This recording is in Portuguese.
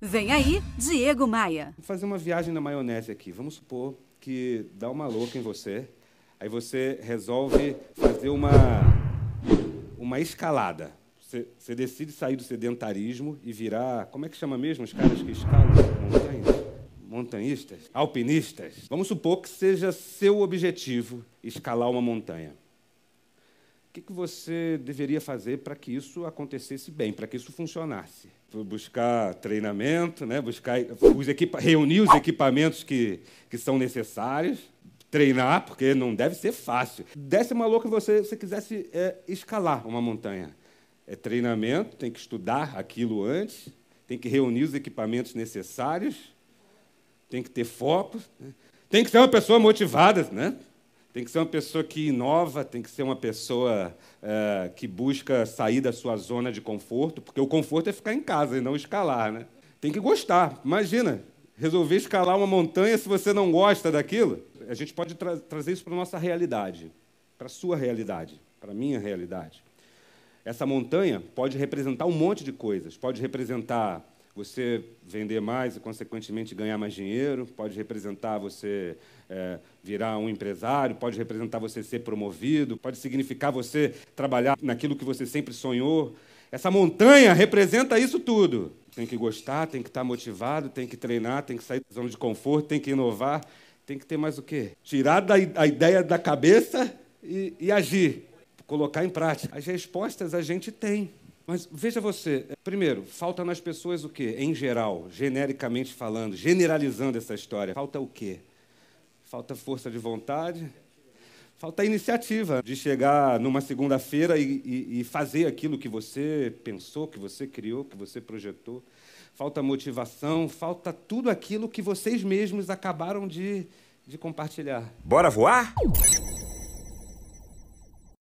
Vem aí, Diego Maia. Vou fazer uma viagem na maionese aqui. Vamos supor que dá uma louca em você. Aí você resolve fazer uma, uma escalada. Você, você decide sair do sedentarismo e virar. Como é que chama mesmo os caras que escalam montanhas? Montanhistas? Alpinistas? Vamos supor que seja seu objetivo escalar uma montanha. O que, que você deveria fazer para que isso acontecesse bem, para que isso funcionasse? Buscar treinamento, né? Buscar os equipa reunir os equipamentos que, que são necessários, treinar, porque não deve ser fácil. Desse uma louca você, você quisesse é, escalar uma montanha. É treinamento, tem que estudar aquilo antes, tem que reunir os equipamentos necessários, tem que ter foco, né? tem que ser uma pessoa motivada, né? Tem que ser uma pessoa que inova, tem que ser uma pessoa é, que busca sair da sua zona de conforto, porque o conforto é ficar em casa e não escalar. Né? Tem que gostar. Imagina, resolver escalar uma montanha se você não gosta daquilo. A gente pode tra trazer isso para a nossa realidade, para a sua realidade, para a minha realidade. Essa montanha pode representar um monte de coisas. Pode representar você vender mais e, consequentemente, ganhar mais dinheiro, pode representar você é, virar um empresário, pode representar você ser promovido, pode significar você trabalhar naquilo que você sempre sonhou. Essa montanha representa isso tudo. Tem que gostar, tem que estar motivado, tem que treinar, tem que sair da zona de conforto, tem que inovar, tem que ter mais o quê? Tirar da, a ideia da cabeça e, e agir colocar em prática. As respostas a gente tem. Mas veja você, primeiro, falta nas pessoas o quê? Em geral, genericamente falando, generalizando essa história, falta o quê? Falta força de vontade, falta iniciativa de chegar numa segunda-feira e, e, e, fazer aquilo que você pensou, que você criou, que você projetou. Falta motivação, falta tudo aquilo que vocês mesmos acabaram de, de compartilhar. Bora voar?